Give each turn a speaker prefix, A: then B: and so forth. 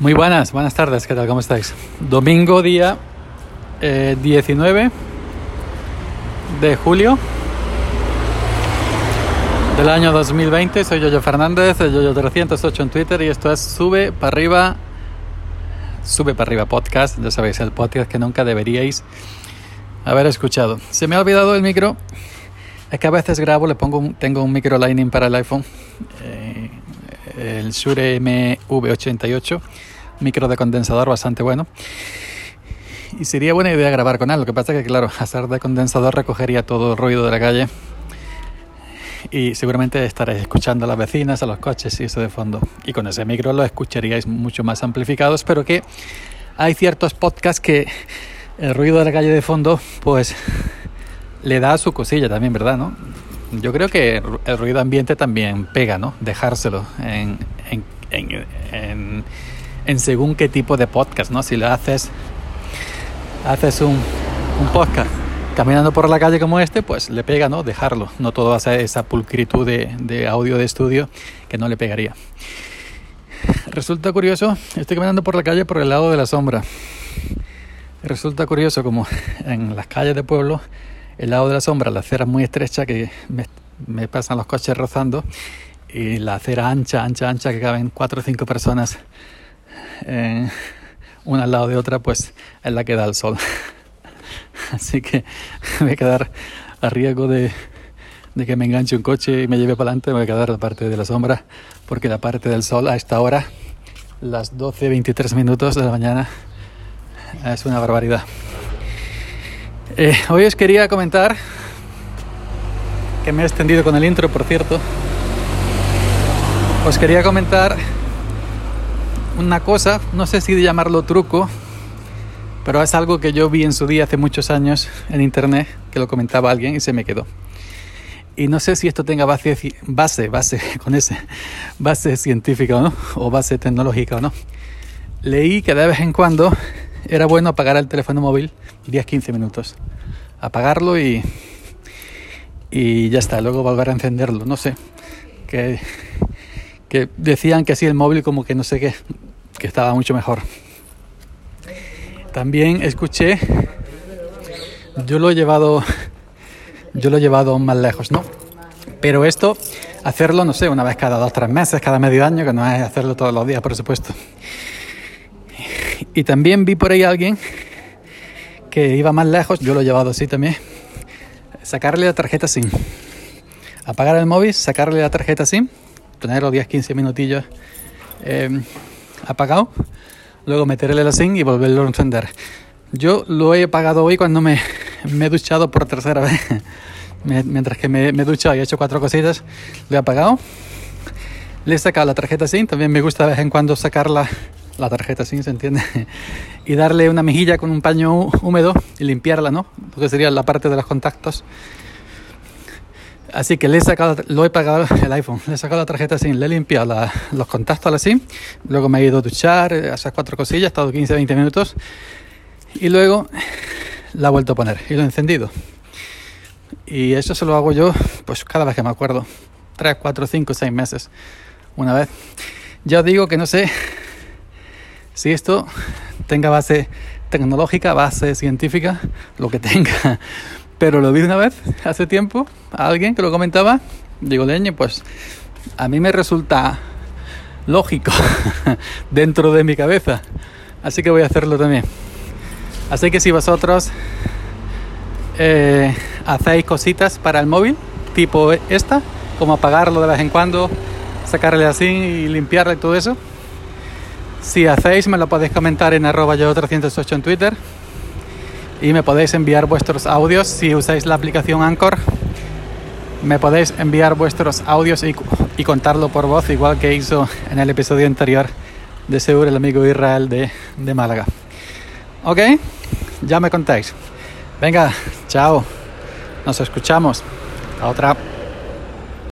A: Muy buenas, buenas tardes, ¿qué tal? ¿Cómo estáis? Domingo día eh, 19 de julio del año 2020. Soy Yoyo Fernández, de Yoyo308 en Twitter y esto es Sube para arriba, Sube para arriba podcast, ya sabéis, el podcast que nunca deberíais haber escuchado. Se me ha olvidado el micro, es que a veces grabo, le pongo un, tengo un micro Lightning para el iPhone. El Shure MV88, micro de condensador bastante bueno. Y sería buena idea grabar con él. Lo que pasa es que, claro, hacer de condensador recogería todo el ruido de la calle. Y seguramente estaréis escuchando a las vecinas, a los coches y eso de fondo. Y con ese micro lo escucharíais mucho más amplificados, pero que hay ciertos podcasts que el ruido de la calle de fondo, pues le da su cosilla también, ¿verdad? ¿no? Yo creo que el ruido ambiente también pega, ¿no? Dejárselo en, según qué tipo de podcast, ¿no? Si lo haces, haces un, podcast caminando por la calle como este, pues le pega, ¿no? Dejarlo. No todo ser esa pulcritud de, de audio de estudio que no le pegaría. Resulta curioso, estoy caminando por la calle por el lado de la sombra. Resulta curioso como en las calles de pueblo el lado de la sombra, la acera muy estrecha que me, pasan los coches rozando y la acera ancha, ancha, ancha que caben cuatro o cinco personas eh, una al lado de otra, pues es la que da el sol. Así que me voy a quedar a riesgo de, que me enganche un coche y me lleve para adelante, me voy a quedar la parte de la sombra, porque la parte del sol a esta hora, las 12.23 minutos de la mañana, es una barbaridad. Eh, hoy os quería comentar, que me he extendido con el intro, por cierto, os quería comentar una cosa, no sé si llamarlo truco, pero es algo que yo vi en su día hace muchos años en internet, que lo comentaba alguien y se me quedó. Y no sé si esto tenga base, base, base con ese, base científica o no, o base tecnológica o no. Leí que de vez en cuando era bueno apagar el teléfono móvil 10-15 minutos. Apagarlo y, y ya está, luego volver a encenderlo. No sé, que, que decían que así el móvil como que no sé qué, que estaba mucho mejor. También escuché, yo lo he llevado, yo lo he llevado más lejos, ¿no? Pero esto, hacerlo, no sé, una vez cada dos, tres meses, cada medio año, que no es hacerlo todos los días, por supuesto. Y también vi por ahí a alguien que iba más lejos, yo lo he llevado así también, sacarle la tarjeta SIM. Apagar el móvil, sacarle la tarjeta SIM, tenerlo 10-15 minutillos eh, apagado, luego meterle la SIM y volverlo a encender. Yo lo he apagado hoy cuando me, he duchado por tercera vez. Mientras que me, me he duchado y he hecho cuatro cositas, lo he apagado. Le he sacado la tarjeta SIM, también me gusta de vez en cuando sacarla la tarjeta SIM, ¿se entiende? y darle una mejilla con un paño húmedo y limpiarla, ¿no? Lo sería la parte de los contactos. Así que le he sacado, lo he pagado el iPhone, le he sacado la tarjeta SIM, le he limpiado los contactos a la SIM, luego me he ido a duchar, esas cuatro cosillas, he estado 15-20 minutos y luego la he vuelto a poner y lo he encendido. Y eso se lo hago yo pues cada vez que me acuerdo, 3, 4, 5, 6 meses, una vez. Ya os digo que no sé si esto tenga base tecnológica, base científica, lo que tenga. Pero lo vi una vez, hace tiempo, a alguien que lo comentaba. Digo, leñe, pues a mí me resulta lógico dentro de mi cabeza. Así que voy a hacerlo también. Así que si vosotros eh, hacéis cositas para el móvil, tipo esta, como apagarlo de vez en cuando, sacarle así y limpiarle todo eso, si hacéis, me lo podéis comentar en arroba yo 308 en Twitter. Y me podéis enviar vuestros audios si usáis la aplicación Anchor. Me podéis enviar vuestros audios y, contarlo por voz, igual que hizo en el episodio anterior de Seguro el amigo Israel de, de Málaga. ¿Ok? Ya me contáis. Venga, chao. Nos escuchamos. A otra.